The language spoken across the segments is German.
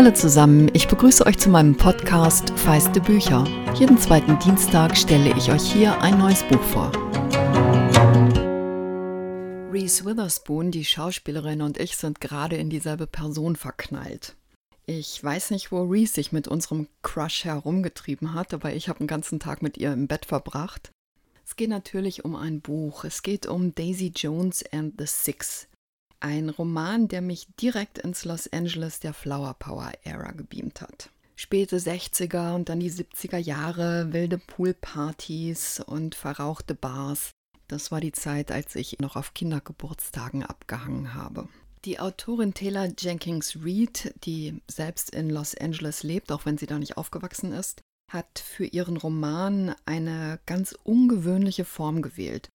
Hallo zusammen, ich begrüße euch zu meinem Podcast Feiste Bücher. Jeden zweiten Dienstag stelle ich euch hier ein neues Buch vor. Reese Witherspoon, die Schauspielerin und ich sind gerade in dieselbe Person verknallt. Ich weiß nicht, wo Reese sich mit unserem Crush herumgetrieben hat, aber ich habe einen ganzen Tag mit ihr im Bett verbracht. Es geht natürlich um ein Buch. Es geht um Daisy Jones and the Six. Ein Roman, der mich direkt ins Los Angeles der Flower Power Ära gebeamt hat. Späte 60er und dann die 70er Jahre, wilde Poolpartys und verrauchte Bars. Das war die Zeit, als ich noch auf Kindergeburtstagen abgehangen habe. Die Autorin Taylor Jenkins Reid, die selbst in Los Angeles lebt, auch wenn sie da nicht aufgewachsen ist, hat für ihren Roman eine ganz ungewöhnliche Form gewählt.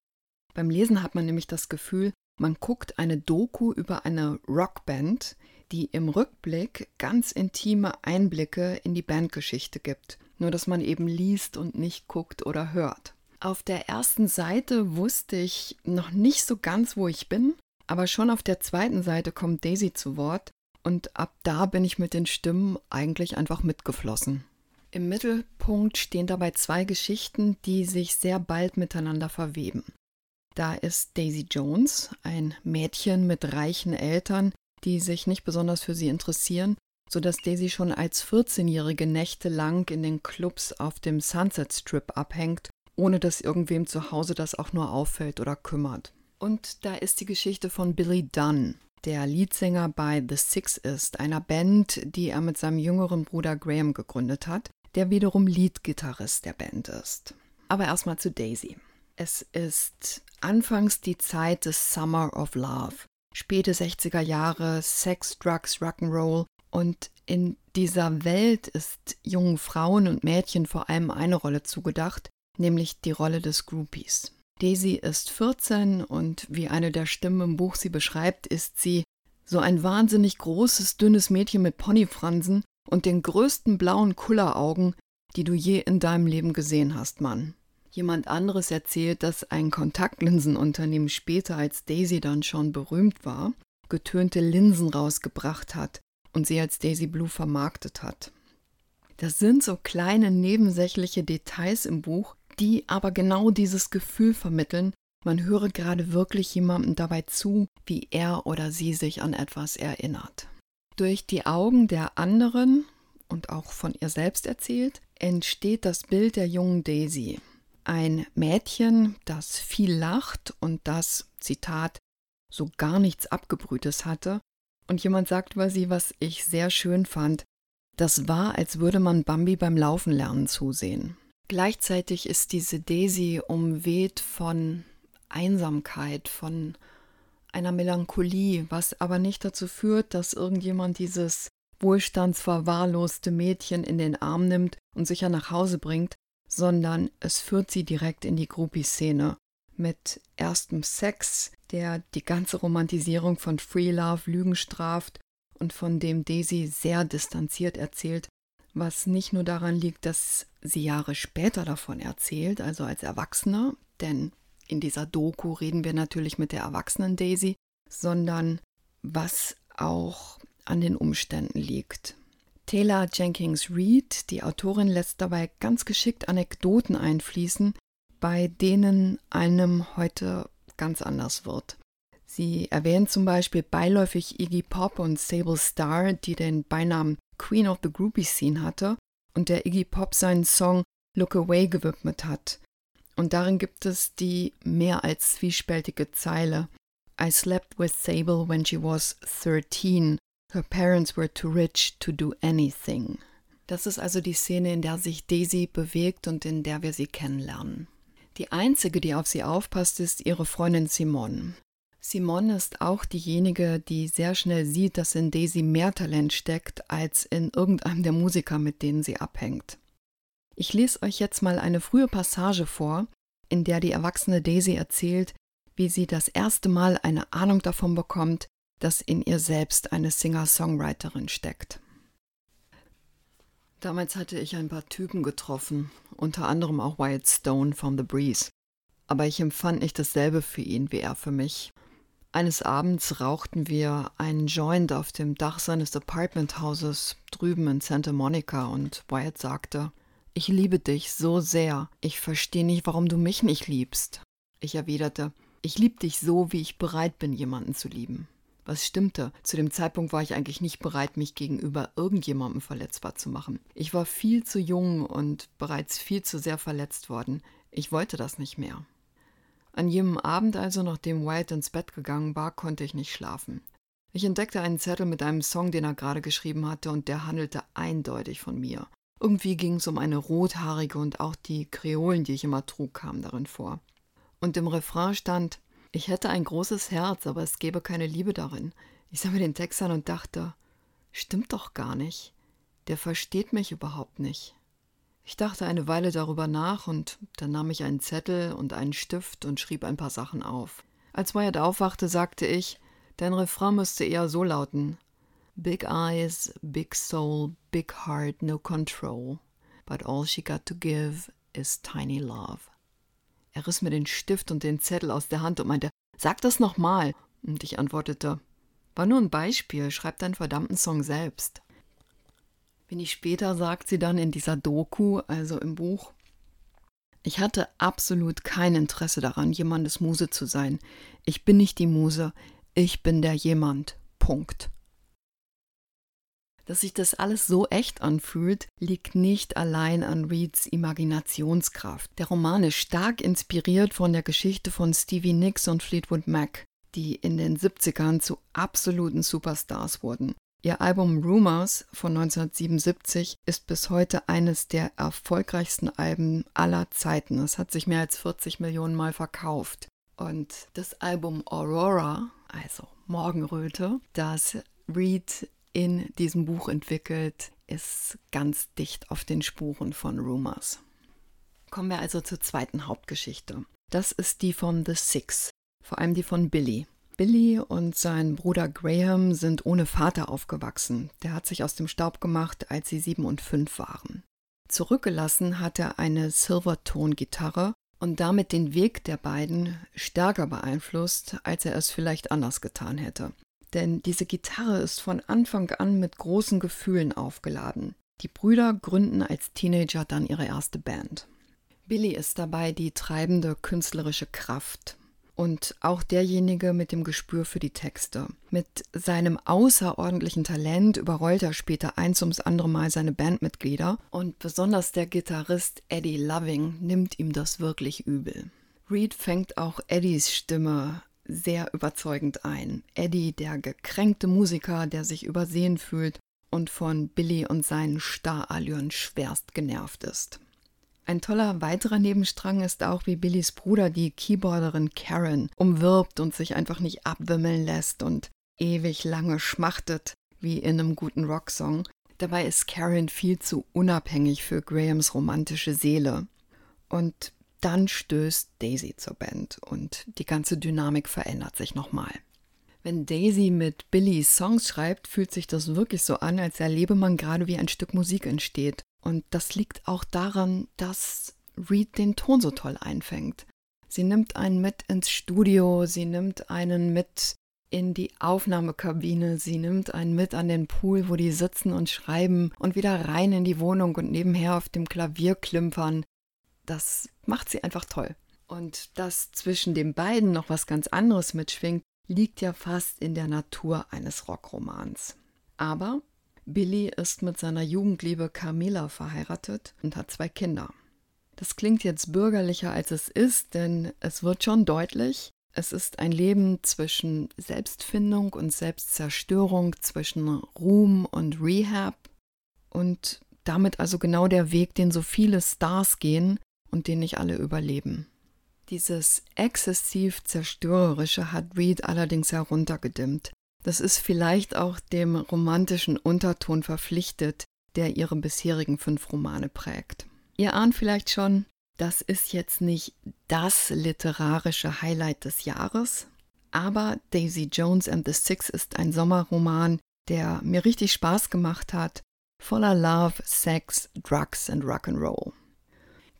Beim Lesen hat man nämlich das Gefühl, man guckt eine Doku über eine Rockband, die im Rückblick ganz intime Einblicke in die Bandgeschichte gibt, nur dass man eben liest und nicht guckt oder hört. Auf der ersten Seite wusste ich noch nicht so ganz, wo ich bin, aber schon auf der zweiten Seite kommt Daisy zu Wort und ab da bin ich mit den Stimmen eigentlich einfach mitgeflossen. Im Mittelpunkt stehen dabei zwei Geschichten, die sich sehr bald miteinander verweben. Da ist Daisy Jones, ein Mädchen mit reichen Eltern, die sich nicht besonders für sie interessieren, sodass Daisy schon als 14-jährige nächtelang in den Clubs auf dem Sunset Strip abhängt, ohne dass irgendwem zu Hause das auch nur auffällt oder kümmert. Und da ist die Geschichte von Billy Dunn, der Leadsänger bei The Six ist, einer Band, die er mit seinem jüngeren Bruder Graham gegründet hat, der wiederum Leadgitarrist der Band ist. Aber erstmal zu Daisy. Es ist anfangs die Zeit des Summer of Love, späte 60er Jahre, Sex, Drugs, Rock'n'Roll und in dieser Welt ist jungen Frauen und Mädchen vor allem eine Rolle zugedacht, nämlich die Rolle des Groupies. Daisy ist 14 und wie eine der Stimmen im Buch sie beschreibt, ist sie so ein wahnsinnig großes, dünnes Mädchen mit Ponyfransen und den größten blauen Kulleraugen, die du je in deinem Leben gesehen hast, Mann. Jemand anderes erzählt, dass ein Kontaktlinsenunternehmen später, als Daisy dann schon berühmt war, getönte Linsen rausgebracht hat und sie als Daisy Blue vermarktet hat. Das sind so kleine nebensächliche Details im Buch, die aber genau dieses Gefühl vermitteln, man höre gerade wirklich jemandem dabei zu, wie er oder sie sich an etwas erinnert. Durch die Augen der anderen und auch von ihr selbst erzählt, entsteht das Bild der jungen Daisy, ein Mädchen, das viel lacht und das, Zitat, so gar nichts Abgebrühtes hatte. Und jemand sagt über sie, was ich sehr schön fand, das war, als würde man Bambi beim Laufen lernen zusehen. Gleichzeitig ist diese Daisy umweht von Einsamkeit, von einer Melancholie, was aber nicht dazu führt, dass irgendjemand dieses wohlstandsverwahrloste Mädchen in den Arm nimmt und sicher nach Hause bringt, sondern es führt sie direkt in die Groupie-Szene mit erstem Sex, der die ganze Romantisierung von Free Love Lügen straft und von dem Daisy sehr distanziert erzählt, was nicht nur daran liegt, dass sie Jahre später davon erzählt, also als Erwachsener, denn in dieser Doku reden wir natürlich mit der erwachsenen Daisy, sondern was auch an den Umständen liegt. Taylor Jenkins Reid, die Autorin, lässt dabei ganz geschickt Anekdoten einfließen, bei denen einem heute ganz anders wird. Sie erwähnt zum Beispiel beiläufig Iggy Pop und Sable Starr, die den Beinamen Queen of the Groupie Scene hatte und der Iggy Pop seinen Song Look Away gewidmet hat. Und darin gibt es die mehr als zwiespältige Zeile I slept with Sable when she was 13 Her parents were too rich to do anything. Das ist also die Szene, in der sich Daisy bewegt und in der wir sie kennenlernen. Die einzige, die auf sie aufpasst, ist ihre Freundin Simone. Simone ist auch diejenige, die sehr schnell sieht, dass in Daisy mehr Talent steckt als in irgendeinem der Musiker, mit denen sie abhängt. Ich lese euch jetzt mal eine frühe Passage vor, in der die erwachsene Daisy erzählt, wie sie das erste Mal eine Ahnung davon bekommt, dass in ihr selbst eine Singer-Songwriterin steckt. Damals hatte ich ein paar Typen getroffen, unter anderem auch Wyatt Stone von The Breeze. Aber ich empfand nicht dasselbe für ihn wie er für mich. Eines Abends rauchten wir einen Joint auf dem Dach seines Apartmenthauses drüben in Santa Monica und Wyatt sagte, ich liebe dich so sehr, ich verstehe nicht, warum du mich nicht liebst. Ich erwiderte, ich liebe dich so, wie ich bereit bin, jemanden zu lieben. Was stimmte, zu dem Zeitpunkt war ich eigentlich nicht bereit, mich gegenüber irgendjemandem verletzbar zu machen. Ich war viel zu jung und bereits viel zu sehr verletzt worden. Ich wollte das nicht mehr. An jenem Abend also, nachdem Wyatt ins Bett gegangen war, konnte ich nicht schlafen. Ich entdeckte einen Zettel mit einem Song, den er gerade geschrieben hatte, und der handelte eindeutig von mir. Irgendwie ging es um eine rothaarige und auch die Kreolen, die ich immer trug, kamen darin vor. Und im Refrain stand, ich hätte ein großes Herz, aber es gäbe keine Liebe darin. Ich sah mir den Text an und dachte, stimmt doch gar nicht. Der versteht mich überhaupt nicht. Ich dachte eine Weile darüber nach und dann nahm ich einen Zettel und einen Stift und schrieb ein paar Sachen auf. Als Wyatt aufwachte, sagte ich, dein Refrain müsste eher so lauten: Big eyes, big soul, big heart, no control. But all she got to give is tiny love. Er riss mir den Stift und den Zettel aus der Hand und meinte, sag das nochmal. Und ich antwortete, war nur ein Beispiel, schreib deinen verdammten Song selbst. Wenig später sagt sie dann in dieser Doku, also im Buch, ich hatte absolut kein Interesse daran, jemandes Muse zu sein. Ich bin nicht die Muse, ich bin der jemand. Punkt. Dass sich das alles so echt anfühlt, liegt nicht allein an Reeds Imaginationskraft. Der Roman ist stark inspiriert von der Geschichte von Stevie Nicks und Fleetwood Mac, die in den 70ern zu absoluten Superstars wurden. Ihr Album Rumors von 1977 ist bis heute eines der erfolgreichsten Alben aller Zeiten. Es hat sich mehr als 40 Millionen Mal verkauft. Und das Album Aurora, also Morgenröte, das Reed in diesem Buch entwickelt, ist ganz dicht auf den Spuren von Rumors. Kommen wir also zur zweiten Hauptgeschichte. Das ist die von The Six, vor allem die von Billy. Billy und sein Bruder Graham sind ohne Vater aufgewachsen. Der hat sich aus dem Staub gemacht, als sie sieben und fünf waren. Zurückgelassen hat er eine Silverton-Gitarre und damit den Weg der beiden stärker beeinflusst, als er es vielleicht anders getan hätte. Denn diese Gitarre ist von Anfang an mit großen Gefühlen aufgeladen. Die Brüder gründen als Teenager dann ihre erste Band. Billy ist dabei die treibende künstlerische Kraft und auch derjenige mit dem Gespür für die Texte. Mit seinem außerordentlichen Talent überrollt er später eins ums andere Mal seine Bandmitglieder und besonders der Gitarrist Eddie Loving nimmt ihm das wirklich übel. Reed fängt auch Eddies Stimme sehr überzeugend ein. Eddie, der gekränkte Musiker, der sich übersehen fühlt und von Billy und seinen Starallüren schwerst genervt ist. Ein toller weiterer Nebenstrang ist auch, wie Billys Bruder die Keyboarderin Karen umwirbt und sich einfach nicht abwimmeln lässt und ewig lange schmachtet, wie in einem guten Rocksong. Dabei ist Karen viel zu unabhängig für Grahams romantische Seele. Und dann stößt Daisy zur Band und die ganze Dynamik verändert sich nochmal. Wenn Daisy mit Billy Songs schreibt, fühlt sich das wirklich so an, als erlebe man gerade, wie ein Stück Musik entsteht. Und das liegt auch daran, dass Reed den Ton so toll einfängt. Sie nimmt einen mit ins Studio, sie nimmt einen mit in die Aufnahmekabine, sie nimmt einen mit an den Pool, wo die sitzen und schreiben und wieder rein in die Wohnung und nebenher auf dem Klavier klimpern. Das macht sie einfach toll. Und dass zwischen den beiden noch was ganz anderes mitschwingt, liegt ja fast in der Natur eines Rockromans. Aber Billy ist mit seiner Jugendliebe Camilla verheiratet und hat zwei Kinder. Das klingt jetzt bürgerlicher als es ist, denn es wird schon deutlich, es ist ein Leben zwischen Selbstfindung und Selbstzerstörung, zwischen Ruhm und Rehab und damit also genau der Weg, den so viele Stars gehen und den nicht alle überleben. Dieses exzessiv zerstörerische hat Reed allerdings heruntergedimmt. Das ist vielleicht auch dem romantischen Unterton verpflichtet, der ihre bisherigen fünf Romane prägt. Ihr ahnt vielleicht schon, das ist jetzt nicht das literarische Highlight des Jahres, aber Daisy Jones and the Six ist ein Sommerroman, der mir richtig Spaß gemacht hat, voller Love, Sex, Drugs and Rock'n'Roll.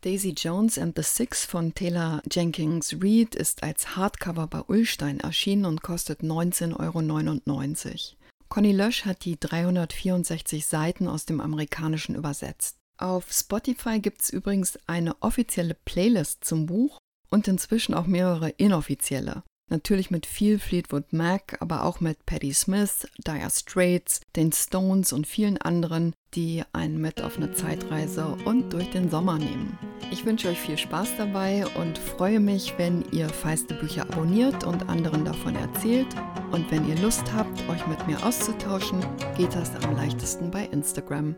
Daisy Jones and the Six von Taylor Jenkins Reid ist als Hardcover bei Ullstein erschienen und kostet 19,99 Euro. Conny Lösch hat die 364 Seiten aus dem Amerikanischen übersetzt. Auf Spotify gibt es übrigens eine offizielle Playlist zum Buch und inzwischen auch mehrere inoffizielle. Natürlich mit viel Fleetwood Mac, aber auch mit Patti Smith, Dire Straits, den Stones und vielen anderen, die einen mit auf eine Zeitreise und durch den Sommer nehmen. Ich wünsche euch viel Spaß dabei und freue mich, wenn ihr feiste Bücher abonniert und anderen davon erzählt. Und wenn ihr Lust habt, euch mit mir auszutauschen, geht das am leichtesten bei Instagram.